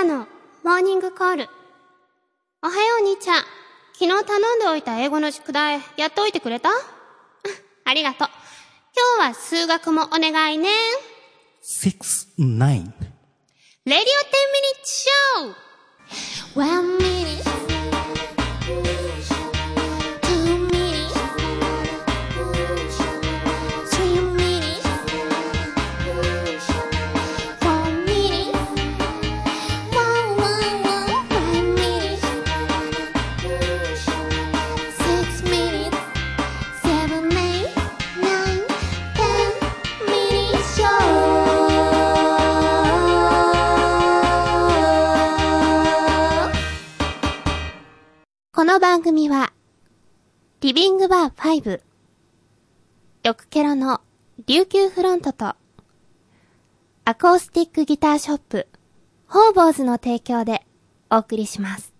香のモーニングコール。おはよう兄ちゃん。昨日頼んでおいた英語の宿題、やっておいてくれた？ありがとう。今日は数学もお願いね。six, nine. レディオ10ミニッツショー One minute の番組は、リビングバー5、よくケロの琉球フロントと、アコースティックギターショップ、ホーボーズの提供でお送りします。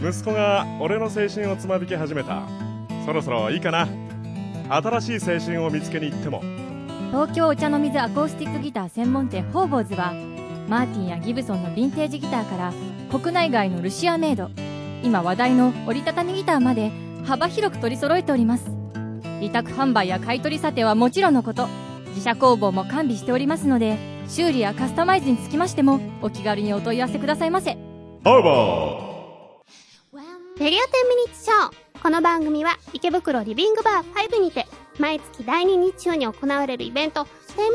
息子が俺の青春をつまびき始めた。そろそろいいかな。新しい青春を見つけに行っても。東京お茶の水アコースティックギター専門店ホーボーズはマーティンやギブソンのヴィンテージギターから国内外のルシアメイド今話題の折りたたみギターまで幅広く取り揃えております委託販売や買い取り査定はもちろんのこと自社工房も完備しておりますので修理やカスタマイズにつきましてもお気軽にお問い合わせくださいませハーバレディオ10ミニッツショー。この番組は池袋リビングバー5にて、毎月第2日曜に行われるイベント、10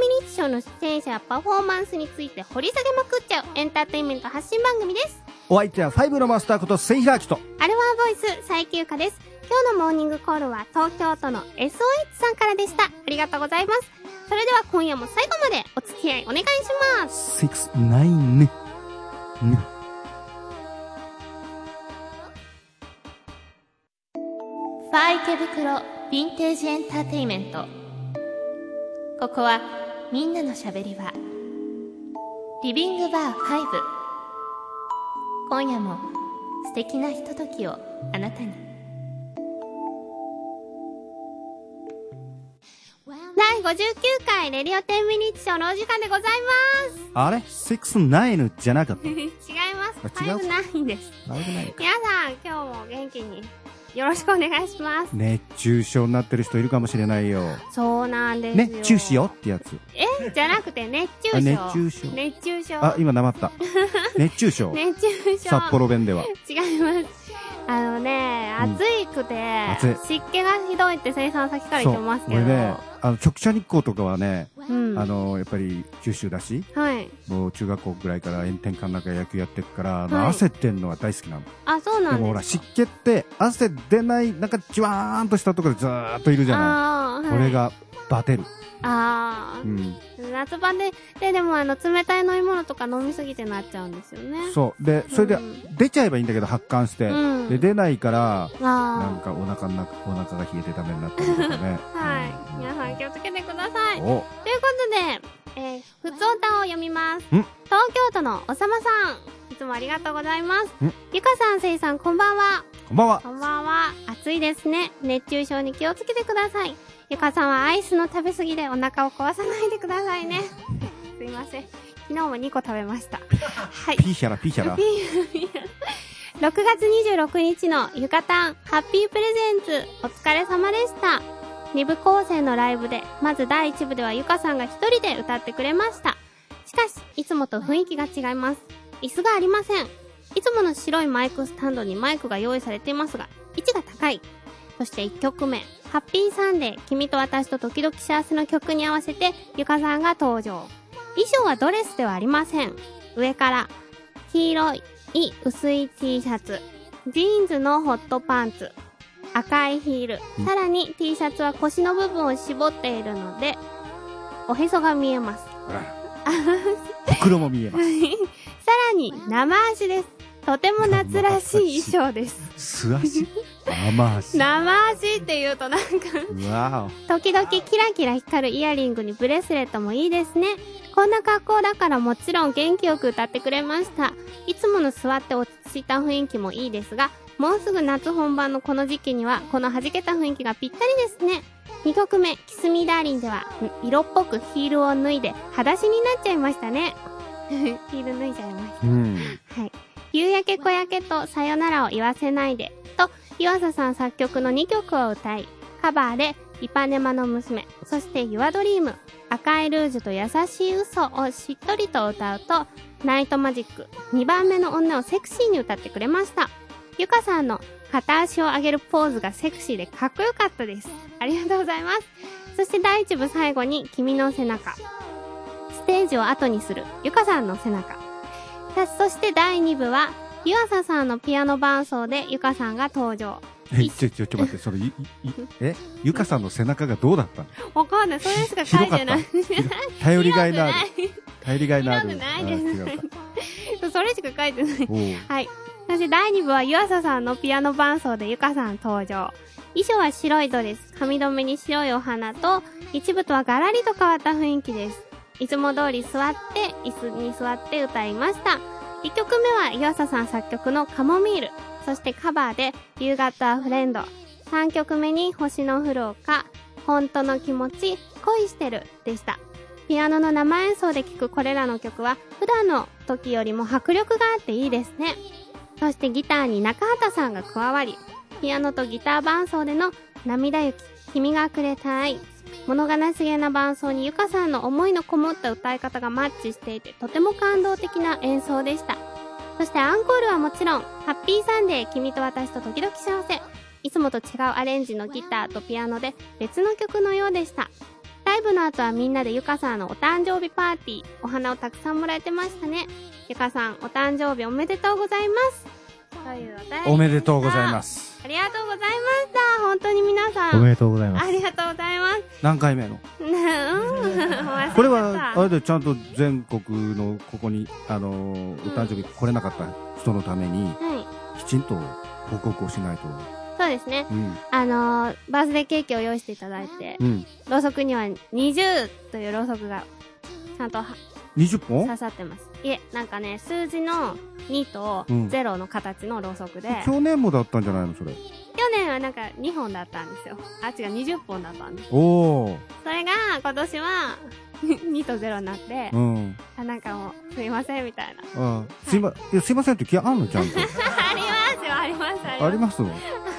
ミニッツショーの出演者やパフォーマンスについて掘り下げまくっちゃうエンターテインメント発信番組です。お相手はファイブのマスターこと、セイヒラキと。アルファボイス最休暇です。今日のモーニングコールは東京都の SOH さんからでした。ありがとうございます。それでは今夜も最後までお付き合いお願いします。six, nine ね。ね。ファー池袋ヴィンテージエンターテイメントここはみんなのしゃべり場リビングバー5今夜も素敵なひとときをあなたに。第59回レディオ10ミニッツショーのお時間でございます。あれ ?six, nine じゃなかった？違います。あ違う5ないです皆さん今日も元気によろしくお願いします熱中症になってる人いるかもしれないよ。そうなんですよ。熱中しよってやつ。え？じゃなくて熱中症。あ熱中症熱中症。あ、今なまった。熱中症。熱中症。札幌弁では。違います。あのね、うん暑いくて、暑い湿気がひどいって生産先から言ってますけど。あの、直射日光とかはね、うん。あの、やっぱり九州だし、はい。もう中学校ぐらいから炎天下の中野球やってるから、はい汗ってんのは大好きなの。あ、そうなんでもほら、湿気って汗出ない、なんかじわーんとしたところでずーっといるじゃない。はい、これ。がバテる。あー、うん。夏場で、で、でもあの、冷たい飲み物とか飲みすぎてなっちゃうんですよね。そう。で、それでうん出ちゃえばいいんだけど、発汗して。うんで、出ないから、なんあかお腹の中、お腹が冷えてダメになったりとかね。ー。はい。皆さん気をつけてください。ということで、えー、ふつおたを読みます。ん東京都のおさまさん。いつもありがとうございますん。ゆかさん、せいさん、こんばんは。こんばんは。こんばんは。暑いですね。熱中症に気をつけてください。ゆかさんはアイスの食べ過ぎでお腹を壊さないでくださいね。すいません。昨日も2個食べました。はい。ピーヒャラ、ピーヒャラ。6月26日のゆかたんハッピープレゼンツお疲れ様でした。2部構成のライブで、まず第1部ではゆかさんが一人で歌ってくれました。しかし、いつもと雰囲気が違います。椅子がありません。いつもの白いマイクスタンドにマイクが用意されていますが、位置が高い。そして1曲目、ハッピーサンデー、君と私と時々幸せの曲に合わせて、ゆかさんが登場。衣装はドレスではありません。上から、黄色い薄い T シャツ、ジーンズのホットパンツ、赤いヒール、うんさらに T シャツは腰の部分を絞っているので、おへそが見えます。ほくろも見えます。さらに生足です。とても夏らしい衣装です。素足生足。生足って言うとなんか、時々キラキラ光るイヤリングにブレスレットもいいですね。こんな格好だからもちろん元気よく歌ってくれました。いつもの座って落ち着いた雰囲気もいいですが、もうすぐ夏本番のこの時期には、この弾けた雰囲気がぴったりですね。2曲目、キスミーダーリンでは、ん色っぽくヒールを脱いで、裸足になっちゃいましたね。ヒール脱いじゃいました。うん。はい。夕焼け小焼けとさよならを言わせないでと、湯浅さん作曲の2曲を歌い、カバーでイパネマの娘、そして Your Dream、赤いルージュと優しい嘘をしっとりと歌うと、ナイトマジック、2番目の女をセクシーに歌ってくれました。ゆかさんの片足を上げるポーズがセクシーでかっこよかったです。ありがとうございます。そして第1部最後に君の背中。ステージを後にするゆかさんの背中。さそして第2部は、湯浅さんのピアノ伴奏でゆかさんが登場。え、ちょ、ちょ、ちょ、待って、その、い、い、いえ、ゆかさんの背中がどうだったの？わかんない。それしか書いてない。頼りがいのある。広頼りがいのある。ないですそれしか書いてない。はい。そして第2部は湯浅さんのピアノ伴奏でゆかさん登場。衣装は白いドレス、髪留めに白いお花と、一部とはガラリと変わった雰囲気です。いつも通り座って、椅子に座って歌いました。1曲目は湯浅さん作曲のカモミール、そしてカバーで You Got a Friend。3曲目に星の降る丘、本当の気持ち、恋してるでした。ピアノの生演奏で聴くこれらの曲は普段の時よりも迫力があっていいですね。そしてギターに中畑さんが加わり、ピアノとギター伴奏での涙雪、君がくれた愛、物悲しげな伴奏にゆかさんの思いのこもった歌い方がマッチしていてとても感動的な演奏でした。そしてアンコールはもちろん、ハッピーサンデー君と私と時々幸せ。いつもと違うアレンジのギターとピアノで別の曲のようでした。ライブの後はみんなでゆかさんのお誕生日パーティー、お花をたくさんもらえてましたね。ゆかさん、お誕生日おめでとうございます。おめでとうございま。す。ありがとうございました。本当に皆さん。おめでとうございますあ。りがとうございます。何回目の？うん、忘これは、あれでちゃんと全国のここに、あのー、お誕生日来れなかった人のために、はい。きちんと報告をしないと。そうですね。うん。あのー、バースデーケーキを用意していただいて、うん。ろうそくには20というろうそくが、ちゃんとは20本？刺さってます。いえ、なんかね、数字の2とうん0の形のろうそくで、去年もだったんじゃないのそれ。去年はなんか2本だったんですよ。あ、違う、20本だったんです。おー。それが、今年は、2と0になってう、ん。あ、なんかもう、すいません、みたいな。あすいま、いやすいませんって気あんのちゃんと。ありますよ、あります、あります。あります？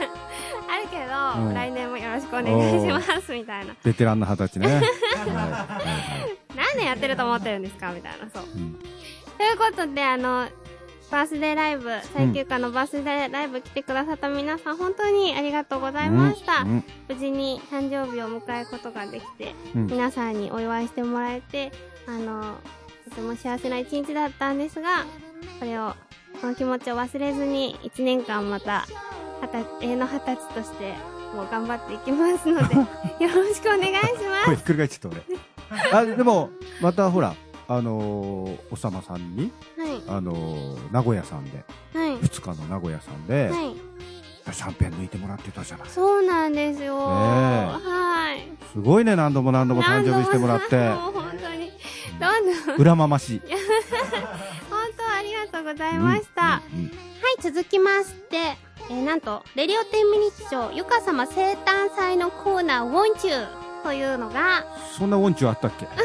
来年もよろしくお願いします、みたいな。ベテランの二十歳ね。はい。はい。何年やってると思ってるんですかみたいな、そう。うん。ということで、あの、バースデーライブ、最休暇のバースデーライブ来てくださった皆さん、本当にありがとうございました。うん。無事に誕生日を迎えることができて、うん。皆さんにお祝いしてもらえて、あの、とても幸せな一日だったんですが、これを、この気持ちを忘れずに、一年間また、はた、永遠の二十歳として、もう頑張っていきますので、よろしくお願いしまこれひっくり返っちゃった俺。あ、でも、またほら、あのー、おさまさんに、す。はい。あのー、名古屋さんで、はい。二日の名古屋さんで、はい。シャンペン抜いてもらってたじゃない。そうなんですよ。はい。すごいね、何度も何度も誕生日してもらって。も う本当に。どんどん、裏まましい。本当ありがとうございました。うんうんはい、続きまして、えー、なんと、レディオ10ミニッチョゆか様生誕祭のコーナー、ウォンチューというのが、そんな音痴あったっけ？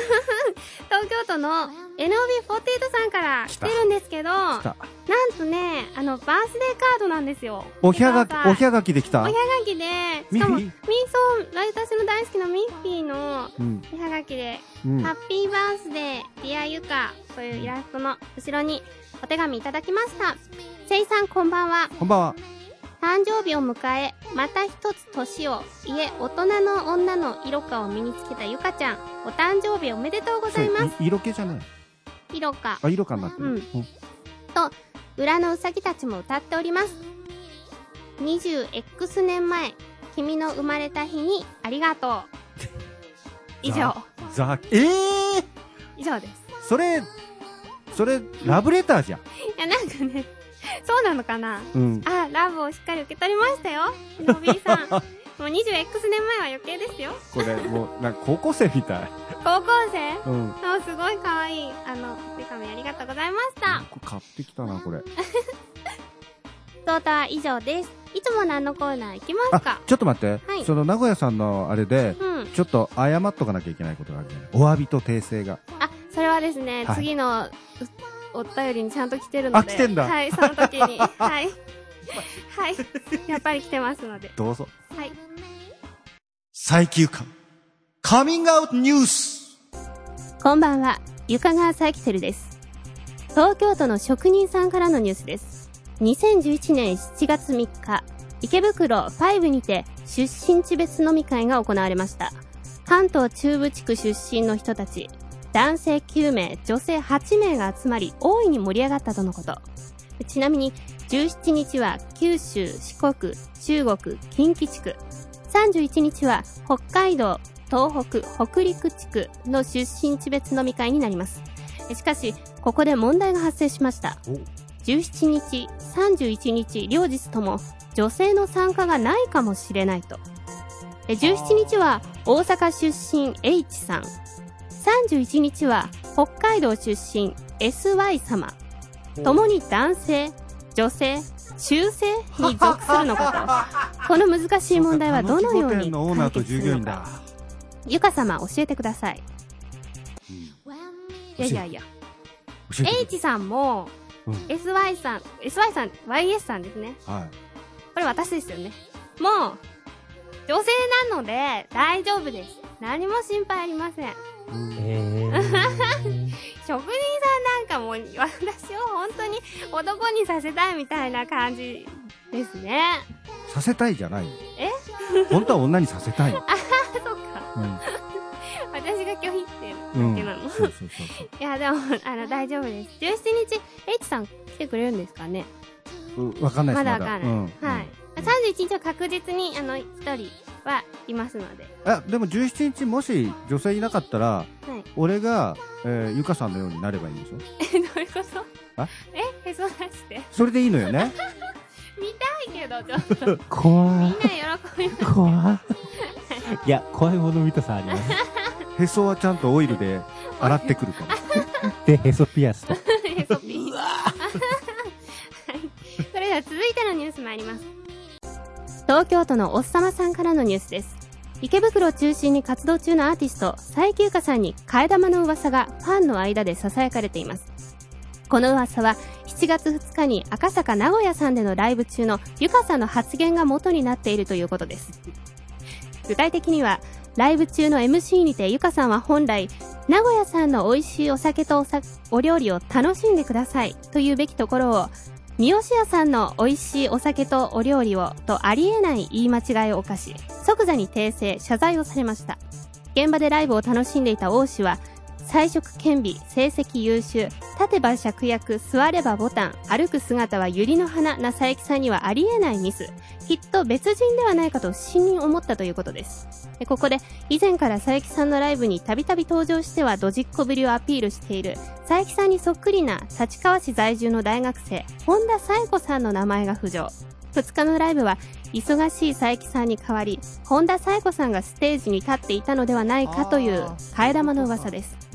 東京都の NOB48 さんから来てるんですけど、なん。とね、あの、バースデーカードなんですよ。おひゃがきおひゃがきできた？おひゃがきで、しかも、ミーソー、私の大好きなミッフィーのうん。おはがきで、うんハ。ッピーバースデー、ディアユカというイラストの後ろにお手紙いただきました。せいさんこんばんは。こんばんは。誕生日を迎え、また一つ年を、いえ、大人の女の色香を身につけたゆかちゃん、お誕生日おめでとうございます。い色気じゃない。色香。あ、色気になってる。うんと、裏のうさぎたちも歌っております。20X 年前、君の生まれた日にありがとう。以上。ザ、ええ以上です。ー、それ、それ、ラブレターじゃん。いや、なんかね、そうなのかな？うん。あ、ラブをしっかり受け取りましたよ。のびーさん。もう 20X 年前は余計ですよ。これ、もう、なんか高校生みたい。高校生？うん。あすごい可愛い。あの、お手紙ありがとうございました。これ買ってきたな、これ。トータは以上です。いつも何のコーナー行きますあか、ちょっと待って。はいその名古屋さんのあれで、うん。ちょっと謝っとかなきゃいけないことがあるじゃない。お詫びと訂正が。あ、それはですね、はい次のお便りにちゃんと来てるので。あ来てんだはい、その時に。はい。はい。やっぱり来てますので。どうぞ。はい。最休暇。カミングアウトニュースこんばんは、ゆかがわサイキセルです。東京都の職人さんからのニュースです。2011年7月3日、池袋5にて出身地別飲み会が行われました。関東中部地区出身の人たち、男性9名、女性8名が集まり、大いに盛り上がったとのこと。ちなみに、17日は九州、四国、中国、近畿地区、31日は北海道、東北、北陸地区の出身地別飲み会になります。しかし、ここで問題が発生しました。17日、31日、両日とも女性の参加がないかもしれないと。え17日は大阪出身 H さん。31日は北海道出身 SY 様。ともに男性、女性、中性に属するのかと。この難しい問題はどのように解決するのか。ゆか様教えてください。いやいやいや。教えて H さんも、うん SY さん、SY さん、YS さんですね。はい。これ私ですよね。もう、女性なので大丈夫です。何も心配ありません。えー、職人さんなんかもう、私を本当に男にさせたいみたいな感じですね。させたいじゃないえ？本当は女にさせたい。あ、そっか。うん。私が拒否ってるうんだけなの。そうそうそうそう。いや、でも、あの、大丈夫です。17日、H さん来てくれるんですかね？うわかんないです、まだ。まだわかんない。うんはい。31日は確実に、あの、1人はいますので。あ、でも17日もし女性いなかったら、はい。俺が、えー、ゆかさんのようになればいいんでしょえ、どういうことえ、へそ出して。それでいいのよね。見たいけど、ちょっと怖。みんな喜びます。怖いや、怖いもの見たさあります。へそはちゃんとオイルで洗ってくるから。で、ヘソピアスと。へそピー。はい。それでは続いてのニュース参ります。東京都のおっさまさんからのニュースです。池袋を中心に活動中のアーティスト、最休暇さんに替え玉の噂がファンの間で囁かれています。この噂は7月2日に赤坂名古屋さんでのライブ中のゆかさんの発言が元になっているということです。具体的には、ライブ中の MC にてゆかさんは本来、名古屋さんの美味しいお酒とおお料理を楽しんでくださいというべきところを、三好屋さんの美味しいお酒とお料理をとありえない言い間違いを犯し、即座に訂正、謝罪をされました。現場でライブを楽しんでいた王氏は、彩色兼備、成績優秀、立てば芍薬、座ればボタン、歩く姿は百合の花な佐伯さんにはありえないミス。きっと別人ではないかと不審に思ったということです。ここで、以前から佐伯さんのライブにたびたび登場してはドジっ子ぶりをアピールしている、佐伯さんにそっくりな立川市在住の大学生、本田紗友子さんの名前が浮上。2日のライブは、忙しい佐伯さんに代わり、本田紗友子さんがステージに立っていたのではないかという替え玉の噂です。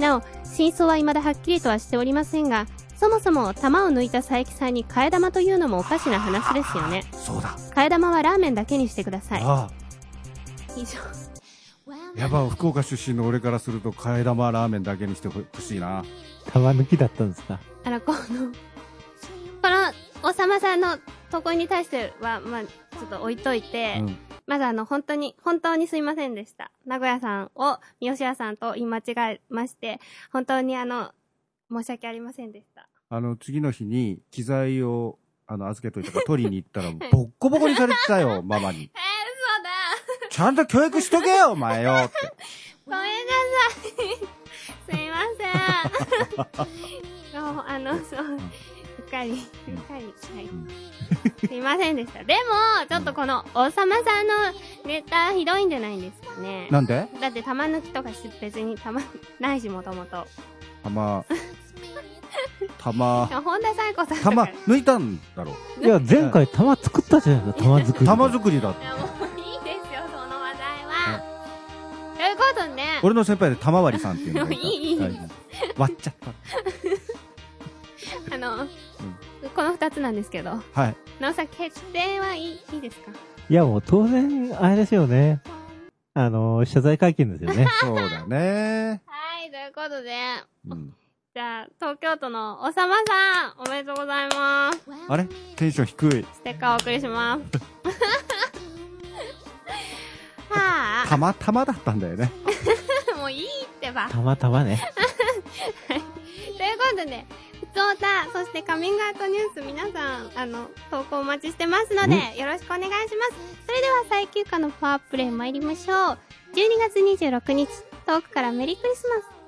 なお、真相は未だはっきりとはしておりませんが、そもそも玉を抜いた佐伯さんに替え玉というのもおかしな話ですよね。そうだ。替え玉はラーメンだけにしてください。あ以上。あ。やっぱ福岡出身の俺からすると、替え玉ラーメンだけにしてほしいな。玉抜きだったんですか？あの、この、この、おさまさんのとこに対しては、まあ、ちょっと置いといて、うん。まずあの、本当に、本当にすいませんでした。名古屋さんを三好屋さんと言い間違えまして、本当にあの、申し訳ありませんでした。あの、次の日に機材を、あの、預けといたから取りに行ったら、ボッコボコにされてたよ、ママに。えー、嘘だちゃんと教育しとけよ、お前よって。ごめんなさい。すいません。そう、あの、そう、かり、うっかり、はい。すいませんでした。でも、ちょっとこの、王様さんのネタひどいんじゃないんですかね。なんで？だって玉抜きとかし別に玉、ないし、もともと。玉、玉、本田紗友子さん。玉、抜いたんだろいや、前回玉作ったじゃないですか、玉作り。玉作りだってい。や、もういいですよ、その話題は。ということで、俺の先輩で玉割りさんっていうのがいた。いいいい割っちゃった。あの、この二つなんですけど、はい。なおさん決定はいい、いいですか？いや、もう当然、あれですよね。あの、謝罪会見ですよね。そうだね。はい、ということで、うん。じゃあ、東京都のおさまさん、おめでとうございます。あれ？テンション低い。ステッカーお送りします。はたまたまだったんだよね。あ、もういいってば。たまたまね。ということで、ふつおた、そしてカミングアウトニュース皆さん、あの、投稿お待ちしてますので、よろしくお願いします。それでは最休暇のパワープレイ参りましょう。12月26日、遠くからメリークリスマス。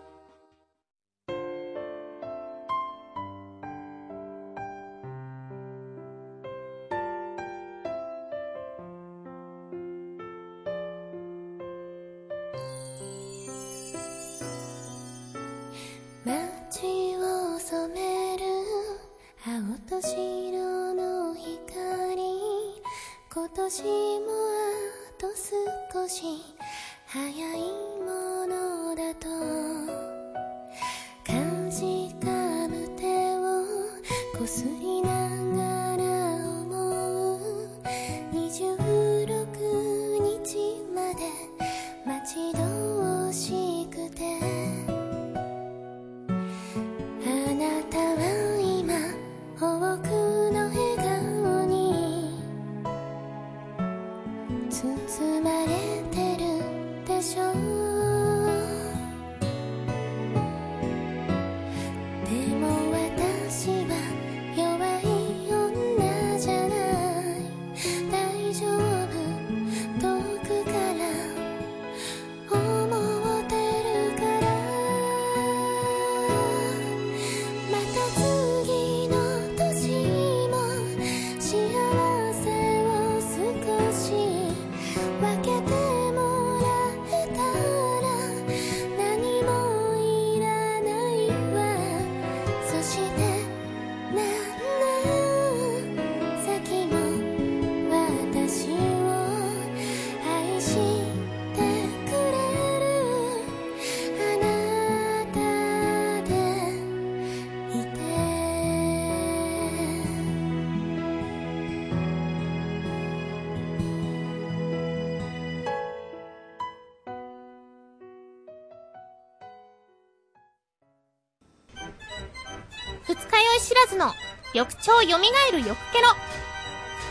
知らずの翌朝よみがえる翌ケロ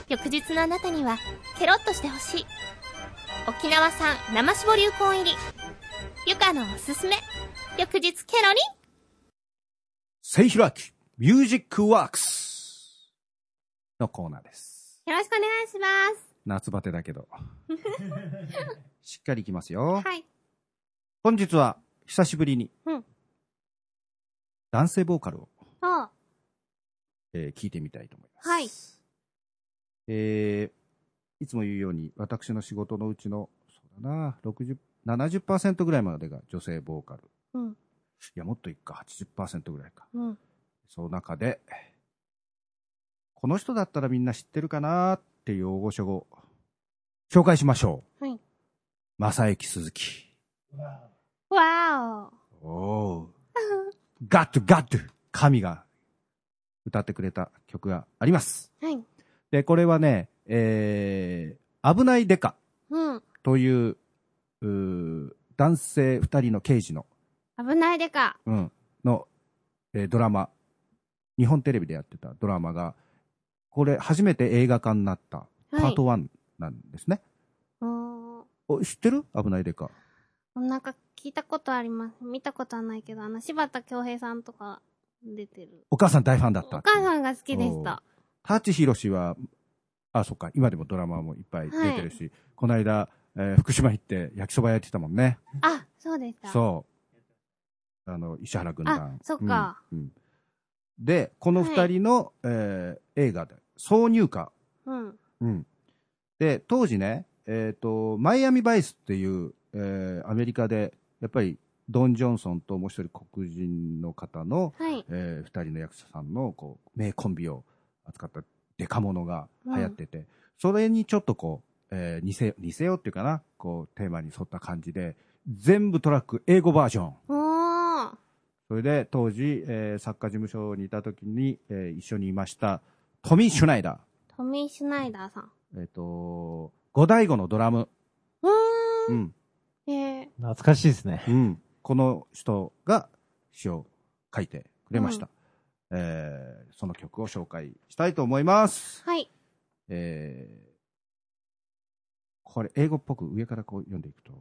翌日のあなたにはケロッとしてほしい沖縄産生搾り流行入りゆかのおすすめ翌日ケロリンせいひらき、ミュージックワークスのコーナーです。よろしくお願いします。夏バテだけど。しっかりいきますよ。はい。本日は、久しぶりに、うん男性ボーカルを。えー聞いてみたいと思います。はい。えーいつも言うように、私の仕事のうちの、そうだな、60、70%ぐらいまでが女性ボーカル。うん。いや、もっといくか、80%ぐらいか。うん。その中で、この人だったらみんな知ってるかなっていう大御所を紹介しましょう。はい。正幸鈴木。わおお。ガットガット神が歌ってくれた曲があります。ー。はい。で、これはね、えー、危ないデカうん。という、うー男性二人の刑事の、危ないでか。うん、の、えードラマ、日本テレビでやってたドラマが、これ初めて映画化になったパート1なんですね。うーん。お知ってる？危ないデカ。なんか聞いたことあります。見たことはないけど、あの、柴田恭平さんとか出てる。お母さん大ファンだったお。母さんが好きでした。舘ひろしは、あ、そっか、今でもドラマもいっぱい出てるし、この間、えー福島行って焼きそば焼いてたもんね。あ、そうでした。そう。あの、石原軍団。あそっかうん。うんで、この二人の、えー映画で、挿入歌。うん。うん。で、当時ね、えっ、と、マイアミバイスっていう、えーアメリカで、やっぱり、ドン・ジョンソンともう一人黒人の方の、はい。えー二人の役者さんの、こう、名コンビを扱ったデカモノが流行ってて、それにちょっとこう、えー似せ、似せようっていうかな、こう、テーマに沿った感じで、全部トラック英語バージョン。それで、当時、えー作家事務所にいた時に、えー一緒にいました、トミー・シュナイダトミー・シュナイダーさん。ー。えっ、と、五大悟のドラム。うー。うんん。えー、懐かしいですね。うん。この人が詩を書いてくれました、うえ、その曲を紹介したいと思います。はい、えー、これ英語っぽく上からこう読んでいくと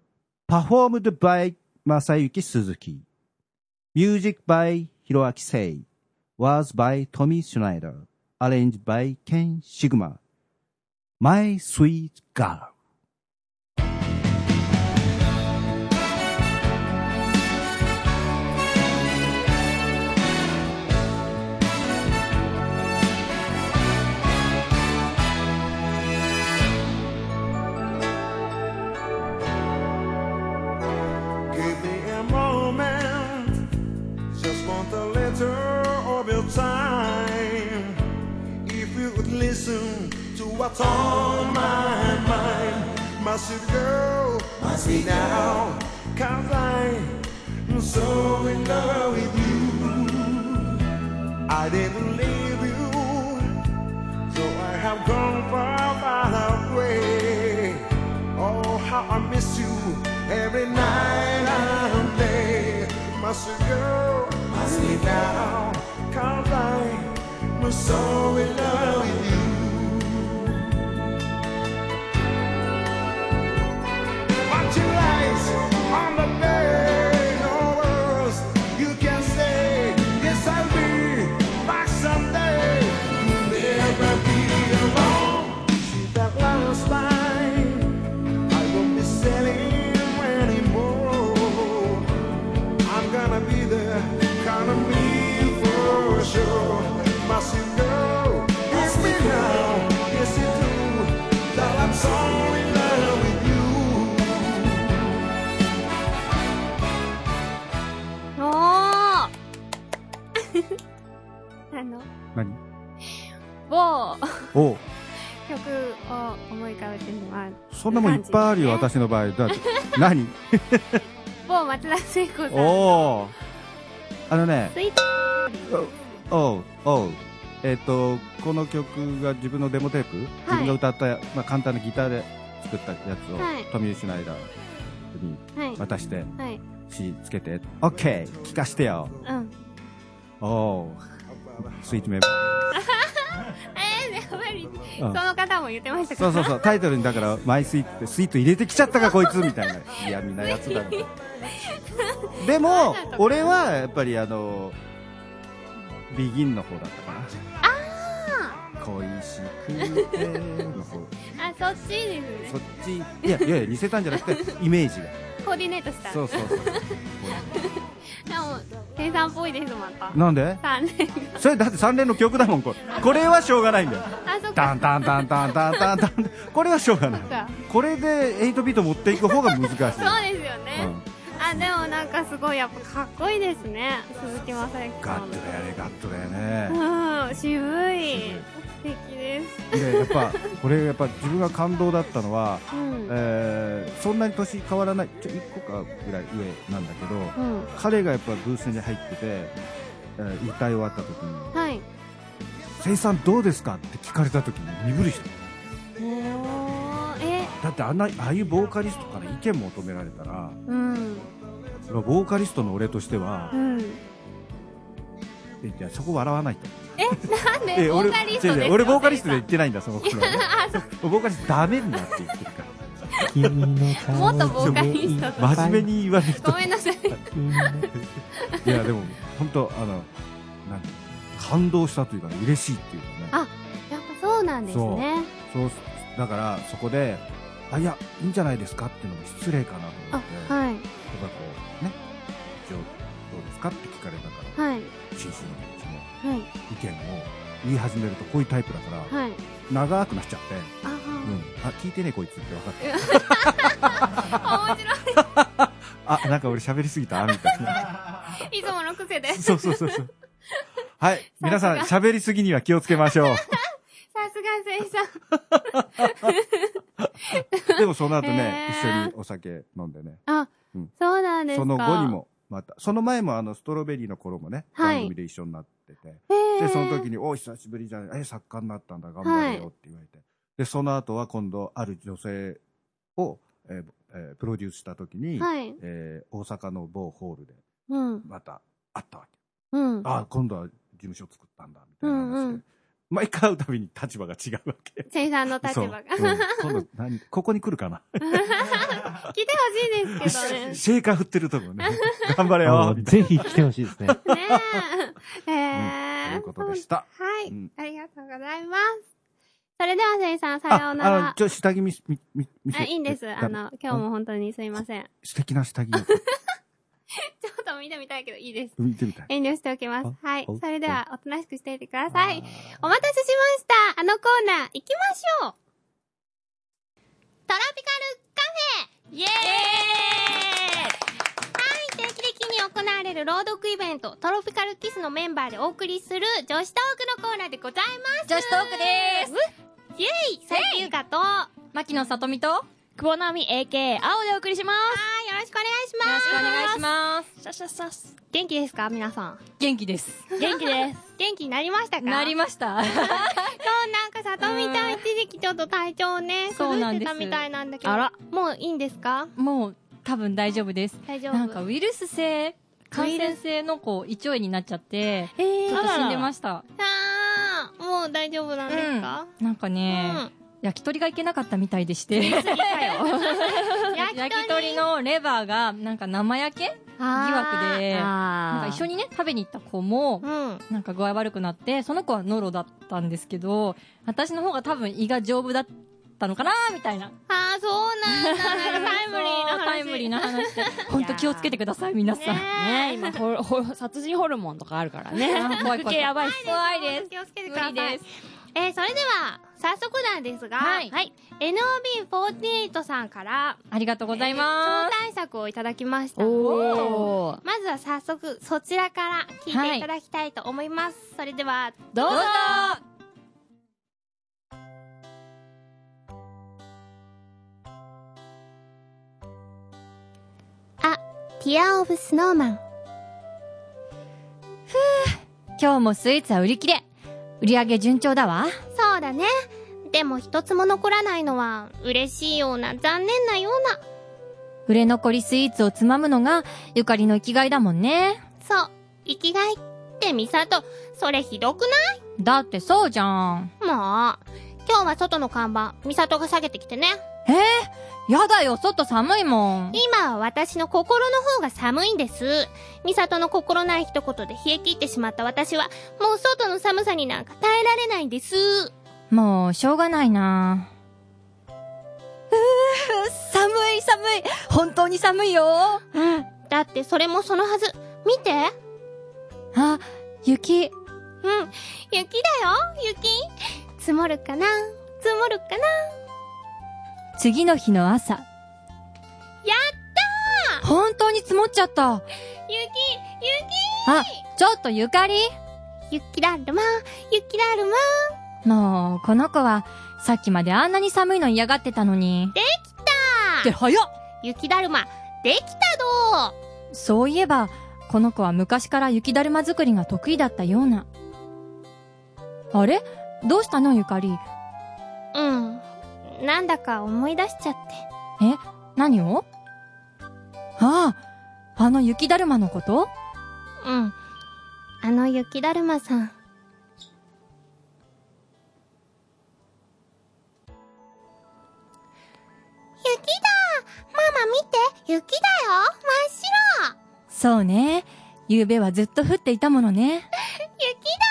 「パフォームドバイ正幸鈴木」「ミュージックバイ広明聖」「ワーズバイトミー・シュナイダー」「アレンジバイケン・シグマ」「マイ・スイート・ガール」what's on my mind, must you go? Must me now? Cause I'm so in love with you. I didn't leave you, so I have gone far, far away. Oh, how I miss you every night and day. Must you go? Must me now? Cause I'm so in love with you. あの、何？某おう曲を思い浮かべてみます。そんなもんいっぱいあるよ、私の場合。だって、何？某松田聖子さん。おおあのね、スイートおうおうえっ、と、この曲が自分のデモテープ、自分が歌った、まあ、簡単なギターで作ったやつを、はいトミー・シュナイダーにはい。渡して、はい。C つけて、OK! 聞かしてよ。うん。おうスイートメン えー、やっぱり、うんその方も言ってましたか？そうそうそう、タイトルにだから、マイスイートって、スイート入れてきちゃったか、こいつみたいな、嫌味なやつだみたいな。でも、俺は、やっぱりあの、ビギンの方だったかな。恋しくての方。あ、そっちですねそ。っち、いやいや、似せたんじゃなくて、イメージが。コーディネートした。そうそうそう。でも、計算っぽいです、また。なんで？三連が。それだって3連の曲だもん、これ。これはしょうがないんだよ。あ、そっか。タンタンタンタンタンタンタン。これはしょうがないそっ。か。これで8ビート持っていく方が難しい。そうですよね。うんあ、でもなんかすごいやっぱかっこいいですね。鈴木雅之さん。ガットだよね、ガットだよね。うん、渋い。素敵です。で、やっぱ、これやっぱ自分が感動だったのは、うん。えーそんなに年変わらない、ちょ、1個かぐらい上なんだけど、うん。彼がやっぱブースに入ってて、えー歌い終わった時に、はい。生産どうですか？って聞かれた時に身震いした。おー、え、だってあんな、ああいうボーカリストから意見求められたら、うん。ボーカリストの俺としてはう、ん。えいやそこ笑わないと。なんで、ボーカリストで俺ボーカリストで言ってないんだ、その頃はねボーカリストダメになって言ってるから。もっとボーカリストと真面目に言われると。ごめんなさい。いや、でも、本当あの、なん感動したというか、嬉しいっていうかね。あやっぱそうなんですね。そう、だから、そこで、あ、いや、いいんじゃないですかっていうのも失礼かなとあ思って、、はい。僕がこう、ね、一応、どうですかって聞かれたから、はい。真摯に。意見を言い始めると、こういうタイプだから、はい。長くなっちゃって、あうん、あ、聞いてね、こいつって分かって。あ、面白 あ、なんか俺喋りすぎた？みたいな。い。いつもの癖で。さそうそうそうそう。はい。皆さん、さ喋りすぎには気をつけましょう。すが生産。でもその後ね、へー一緒にお酒飲んでね。あ、うんそうなんですか。その後に。も、また、その前もあの、ストロベリーの頃もね、はい番組で一緒になってて。へーで、その時に、お久しぶりじゃない、え、作家になったんだ、頑張れよって言われて。で、その後は今度、ある女性を、えーえープロデュースした時に、はい。えー大阪の某ホールで、うん。また会ったわけ。うん。あ、今度は事務所作ったんだ、みたいな話で。うんうん毎回会うたびに立場が違うわけ。生産の立場が。そううん今度何、ここに来るかな。来てほしいですけどね。シェイカー振ってるとこね。頑張れあよ。ぜひ来てほしいですね。ねえ。えーということでした。はい、うんありがとうございます。それでは、せいさん、さようあ、なあの、ら。ちょ、下着見せ、見、見、見せあ、いいんです。えあの、今日も本当にすいません。素敵な下着を ちょっと見てみたいけど、いいです。見てみたい。遠慮しておきます。はいあ。それでは、おとなしくしていてください。お待たせしました。あのコーナー、行きましょう。トロピカルカフェイエーイはい、定期的に行われる朗読イベント、トロピカルキスのメンバーでお送りする女子トークのコーナーでございます。女子トークですイェイ最近ゆかと、は牧野さとみとよ久保直美 AK 青でお送りしまい、よろしくお願いします。ろしくお願いしますす。シャシャシャス。元気ですか？皆さん。元気です元気です。元気になりましたか？なりました そう、なんか、さとみちゃん一時期ちょっと体調ね、そうなんです崩してたみたいなんだけど。あら。もういいんですか？もう多分大丈夫です大丈夫。なんかウイルス性感染性のこう胃腸炎になっちゃってえー、ちょっと死んでましたあー、もう大丈夫なんですか？なんかね、焼き鳥がいけなかったみたいでして。焼 焼き鳥のレバーがなんか生焼け？疑惑でなんあか一緒にね食べに行った子もうん。なんか具合悪くなってその子はノロだったんですけど私の方が多分胃が丈夫だったのかなみたいなあー、そうなんだ。タイムリーな話。タイムリーな話で本当気をつけてください皆さんねね今ホルホル殺人ホルモンとかあるからね。あ 怖い怖い系やばいっす。怖いです気をつけてください。えー、それでは、早速なんですが、はいはい。NOB48 さんから、ありがとうございえーます招待作をいただきました。おー。まずは早速、そちらから聞いていただきたいと思います。それでは、どうぞあ、ティアオブスノーマン。今日もスイーツは売り切れ売り上げ順調だわそうだね。でも一つも残らないのは、嬉しいような、残念なような。売れ残りスイーツをつまむのがゆかりの生きがいだもんねそう、生きがいってミサト、それひどくない？だってそうじゃんもう、今日は外の看板、ミサトが下げてきてね。えー、やだよ外寒いもん今は私の心の方が寒いんです。ミサトの心ない一言で冷え切ってしまった私は、もう外の寒さになんか耐えられないんです。もうしょうがないな寒い寒い本当に寒いようん。だってそれもそのはず。見て。あ雪うん。雪だよ、雪。積もるかな積もるかな次の日の朝。やった本当に積もっちゃった。ー雪、あちょっとゆかり？雪雪だるま、雪だるま。もうこの子はさっきまであんなに寒いの嫌がってたのに。できた！って早っ！雪だるま、できたどそういえばこの子は昔から雪だるま作りが得意だったような。あれ？どうしたのゆかり？うん。なんだか思い出しちゃって。え何を？あああの雪だるまのこと？うん。あの雪だるまさん。雪だ。ママ見て。雪だよ。真っ白。そうね。夕べはずっと降っていたものね。雪だ。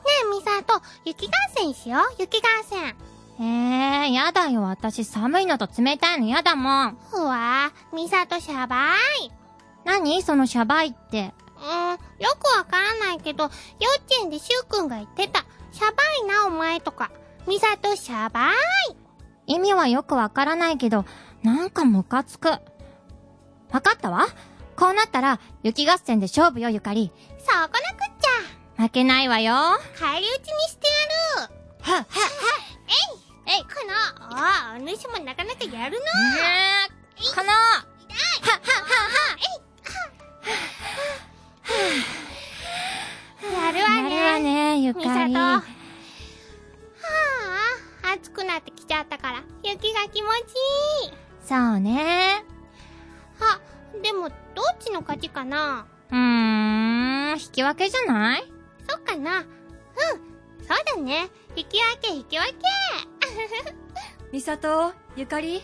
ねえ、ミサト、雪合戦しよう。雪合戦。えー、やだよ私寒いのと冷たいのやだもんふわミサトシャバい。何？そのシャバいってうん、よくわからないけど、幼稚園でシュウくんが言ってた。シャバいなお前とか。ミサトシャバい。意味はよくわからないけどなんかムカつくわかったわ？こうなったら雪合戦で勝負よゆかりそうこなくっちゃ。負けないわよ返り討ちにしてやる。は、は、は、えい、えい、この、ああ、お主もなかなかやるな。このは、は、は、は、やるわやね。るわねゆ。かり。はあ、暑くなってきちゃったから、雪が気持ちいい。そうね。あ、でも、どっちの勝ちかな？うーん、引き分けじゃない？そっかな。うん、そうだね。引き分け引き分けみさと、ゆかり、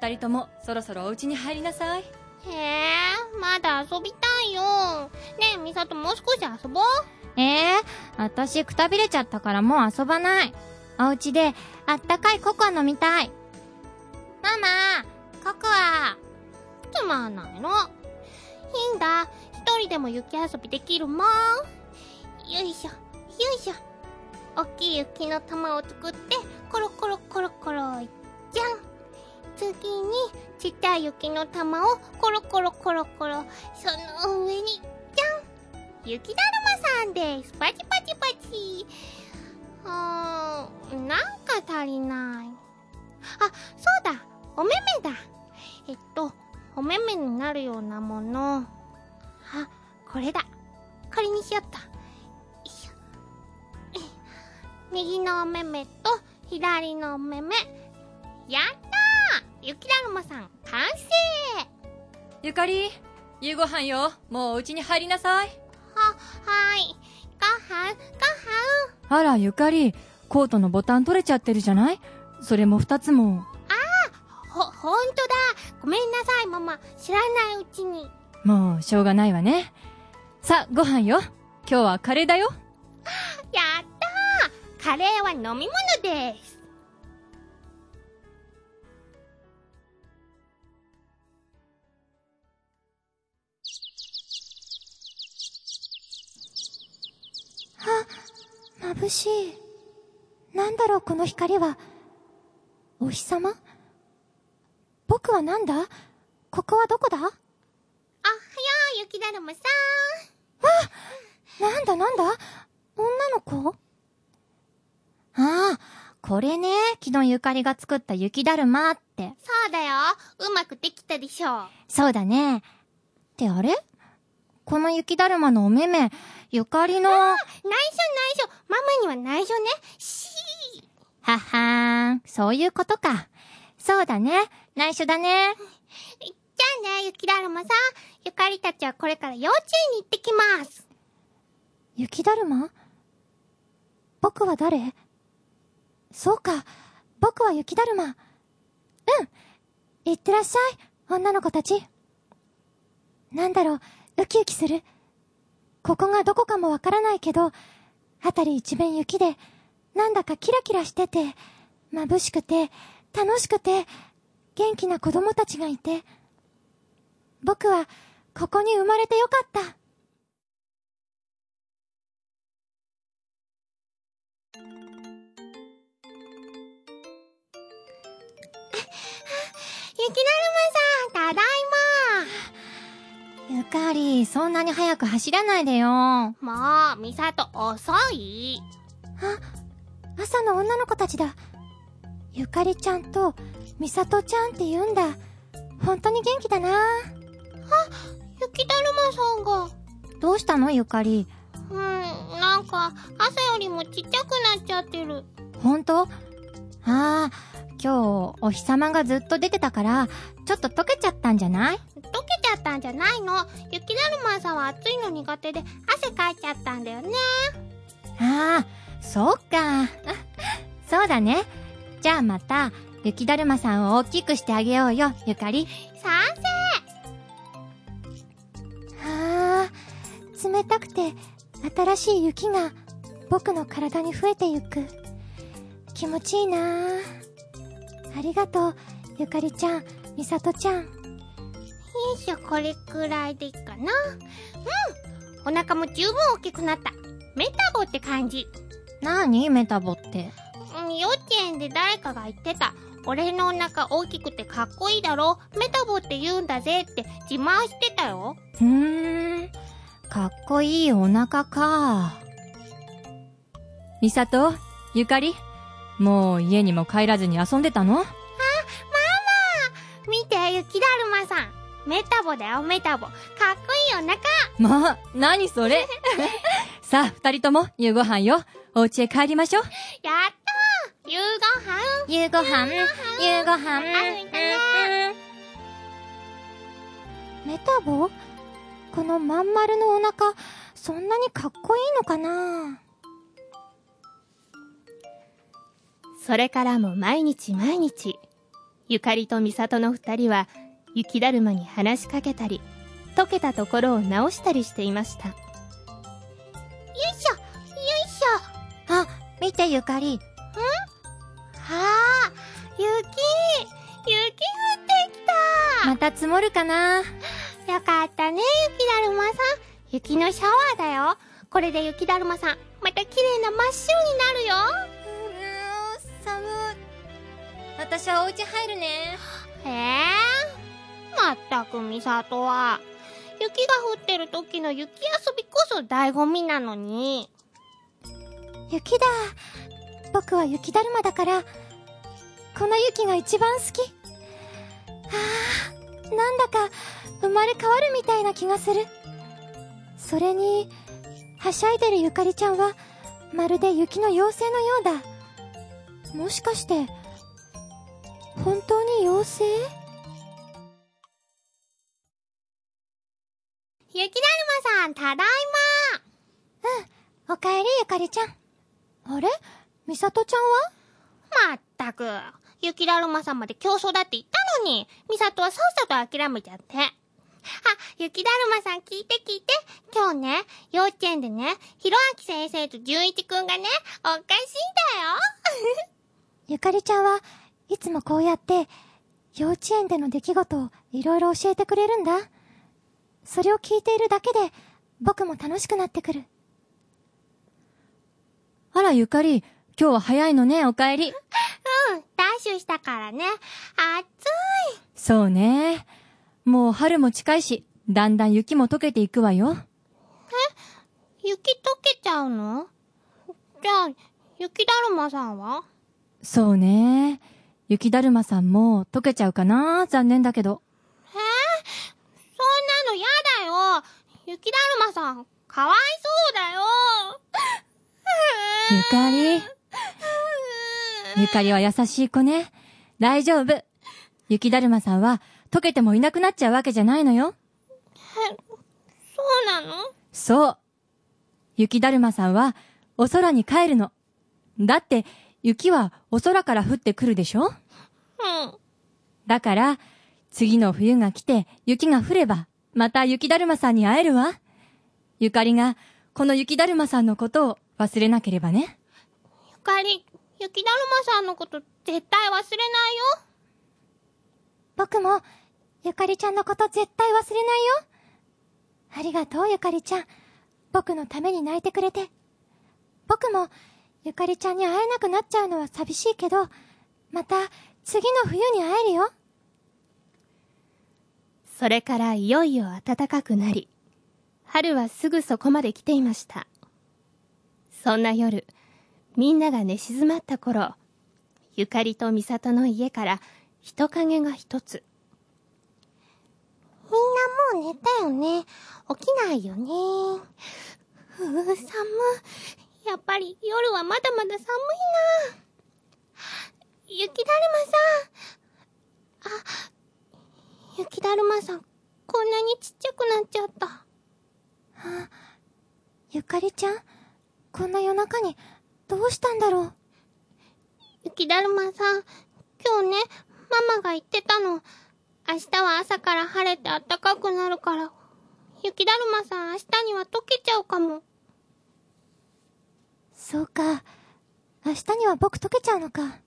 二人ともそろそろお家に入りなさい。へえ、まだ遊びたいよ。ねえ、みさともう少し遊ぼう。ええ私くたびれちゃったからもう遊ばない。お家であったかいココア飲みたい。ママ、ココア。つまんないの。いいんだ。一人でも雪遊びできるもん。よいしょ、よいしょ。大きい雪の玉を作って、コロコロコロコロ、じゃん。次に、ちっちゃい雪の玉をコロコロコロコロ、その上に、じゃん。雪だるまさんです。パチパチパチ。うーん、なんか足りない。あ、そうだ。お目目だ。えっと、お目目になるようなもの。あ、これだ。これにしよっと。右のお目目と左のお目目。やったー雪だるまさん、完成ゆかり、夕ご飯よ。もうお家に入りなさい。は、はーい。ごはん、ごはん。あら、ゆかり、コートのボタン取れちゃってるじゃない？それも二つも。ほ、ほんとだ。ごめんなさい、ママ。知らないうちに。もう、しょうがないわね。さあ、ご飯よ。今日はカレーだよ。カレーは飲み物です。眩しい。なんだろうこの光は。お日様？僕はなんだ？ここはどこだ？あ、はよー、雪だるまさなんだなんだ？女の子？ああ、これね、昨日ゆかりが作った雪だるまって。ん。そうだよ。うまくできたでしょ。そうだね。ってあれ？この雪だるまのお目目、ゆかりの、は内緒内緒。ママには内緒ね。しー。はーん、そういうことか。そうだね。内緒だね。じゃあね、雪だるまさん。ゆかりたちはこれから幼稚園に行ってきます。雪だるま？僕は誰？そうか。僕は雪だるま。うん。いってらっしゃい、女の子たち。なんだろう、ウキウキする。ここがどこかもわからないけど、あたり一面雪で、なんだかキラキラしてて、眩しくて、楽しくて、元気な子供たちがいて、僕は、ここに生まれてよかった。雪だるまさん、ただいゆかり、そんなに早く走らないでよ。ま。もう、みさと遅い。朝の女の子たちだ。ゆかりちゃんと、みさとちゃんって言うんだ。本当に元気だな。雪だるまさんが。どうしたのゆかり？うん、なんか、朝よりもちっちゃくなっちゃってる。本当？ああ、今日、お日様がずっと出てたから、ちょっと溶けちゃったんじゃない？溶けちゃったんじゃないの雪だるまさんは暑いの苦手で汗かいちゃったんだよね。ああ、そうか。そうだね。じゃあまた、雪だるまさんを大きくしてあげようよ、ゆかり。賛ああ、冷たくて新しい雪が僕の体に増えてゆく。気持ちいいなあありがとう、ゆかりちゃん、みさとちゃん。成。よいしょ、これくらいでいいかな。うんお腹も十分大きくなった。メタボって感じ。なにメタボって。うん幼稚園で誰かが言ってた。俺のお腹大きくてかっこいいだろメタボって言うんだぜって自慢してたよ。ふーん。かっこいいお腹か。みさと、ゆかり、もう家にも帰らずに遊んでたの？見て、雪だるまさん。メタボだよ、メタボ。かっこいいお腹。まあ、何それ？さあ、二人とも夕ご飯よ。お家へ帰りましょう。やったー夕ごはん。夕ごはん、夕ごはん。あいたねメタボ？このまん丸のお腹、そんなにかっこいいのかな？それからも毎日毎日、ゆかりとみさとの二人は、雪だるまに話しかけたり、溶けたところを直したりしていました。よいしょよいしょあ、見てゆかり。ん？はあ、雪雪降ってきたまた積もるかな？よかったね、雪だるまさん。雪のシャワーだよ。これで雪だるまさん、また綺麗な真っ白になるよ。私はお家入るね。ええまったくみさとは。雪が降ってる時の雪遊びこそ醍醐味なのに。雪だ。僕は雪だるまだから、この雪が一番好き。ああ、なんだか生まれ変わるみたいな気がする。それに、はしゃいでるゆかりちゃんは、まるで雪の妖精のようだ。もしかして、本当に妖精？雪だるまさん、ただいうん、おかえりゆかりちゃん。あれ？みさとちゃんは？ま。まったく。雪だるまさんまで競争だって言ったのに、みさとはさっさと諦めちゃって。あ、雪だるまさん聞いて聞いて。今日ね、幼稚園でね、ひろあき先生と純一くんがね、おかしいんだよ。ゆかりちゃんはいつもこうやって幼稚園での出来事をいろいろ教えてくれるんだ。それを聞いているだけで僕も楽しくなってくる。あら、ゆかり、今日は早いのね、お帰り。うん、ダッシュしたからね。暑い。そうね。もう春も近いし、だんだん雪も溶けていくわよ。雪溶けちゃうの？じゃあ、雪だるまさんは？そうね。雪だるまさんも溶けちゃうかな？残念だけど。えー、そんなのやだよ。雪だるまさん、かわいそうだよ。ゆかり？ゆかりは優しい子ね。大丈夫。雪だるまさんは溶けてもいなくなっちゃうわけじゃないのよ。そうなの？そう。雪だるまさんはお空に帰るの。だって雪はお空から降ってくるでしょ？うん。だから、次の冬が来て雪が降れば、また雪だるまさんに会えるわ。ゆかりが、この雪だるまさんのことを忘れなければね。ゆかり、雪だるまさんのこと絶対忘れないよ。僕も、ゆかりちゃんのこと絶対忘れないよ。ありがとうゆかりちゃん。僕のために泣いてくれて。僕も、ゆかりちゃんに会えなくなっちゃうのは寂しいけど、また次の冬に会えるよ。それからいよいよ暖かくなり、春はすぐそこまで来ていました。そんな夜、みんなが寝静まった頃、ゆかりとみさとの家から人影が一つ。みんなもう寝たよね。起きないよね。ふう、寒い。やっぱり夜はまだまだ寒いな。雪だるまさん。あ、雪だるまさん、こんなにちっちゃくなっちゃった。あ、ゆかりちゃん、こんな夜中に、どうしたんだろう？雪だるまさん、今日ね、ママが言ってたの。明日は朝から晴れて暖かくなるから、雪だるまさん明日には溶けちゃうかも。そうか。明日には僕溶けちゃうのか。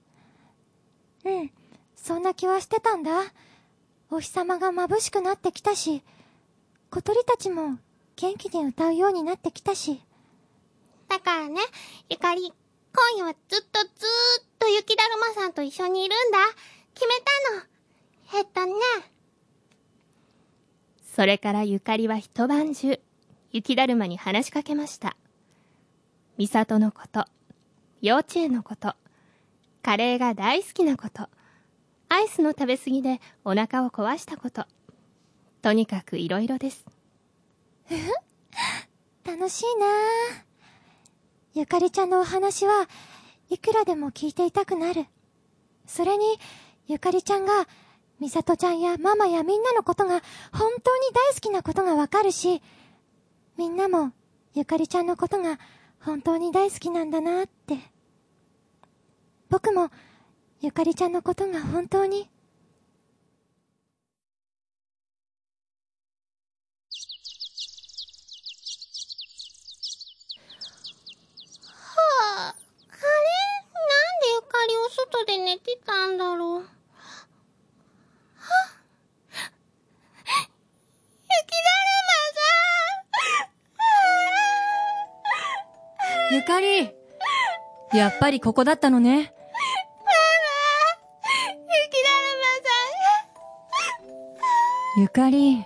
うん。そんな気はしてたんだ。お日様が眩しくなってきたし、小鳥たちも元気に歌うようになってきたし。だからね、ゆかり、今夜はずっとずーっと雪だるまさんと一緒にいるんだ。決めたの。えっとね。それからゆかりは一晩中、雪だるまに話しかけました。みさとのこと、幼稚園のこと、カレーが大好きなこと、アイスの食べ過ぎでお腹を壊したこと。とにかくいろいろです。楽しいな。ゆかりちゃんのお話はいくらでも聞いていたくなる。それに、ゆかりちゃんが、みさとちゃんやママやみんなのことが本当に大好きなことがわかるし、みんなもゆかりちゃんのことが本当に大好きなんだなって。僕も、ゆかりちゃんのことが本当に、はあ、あれ？なんでゆかりを外で寝てたんだろう？ゆかりやっぱりここだったのね。だるまさん。ゆかり。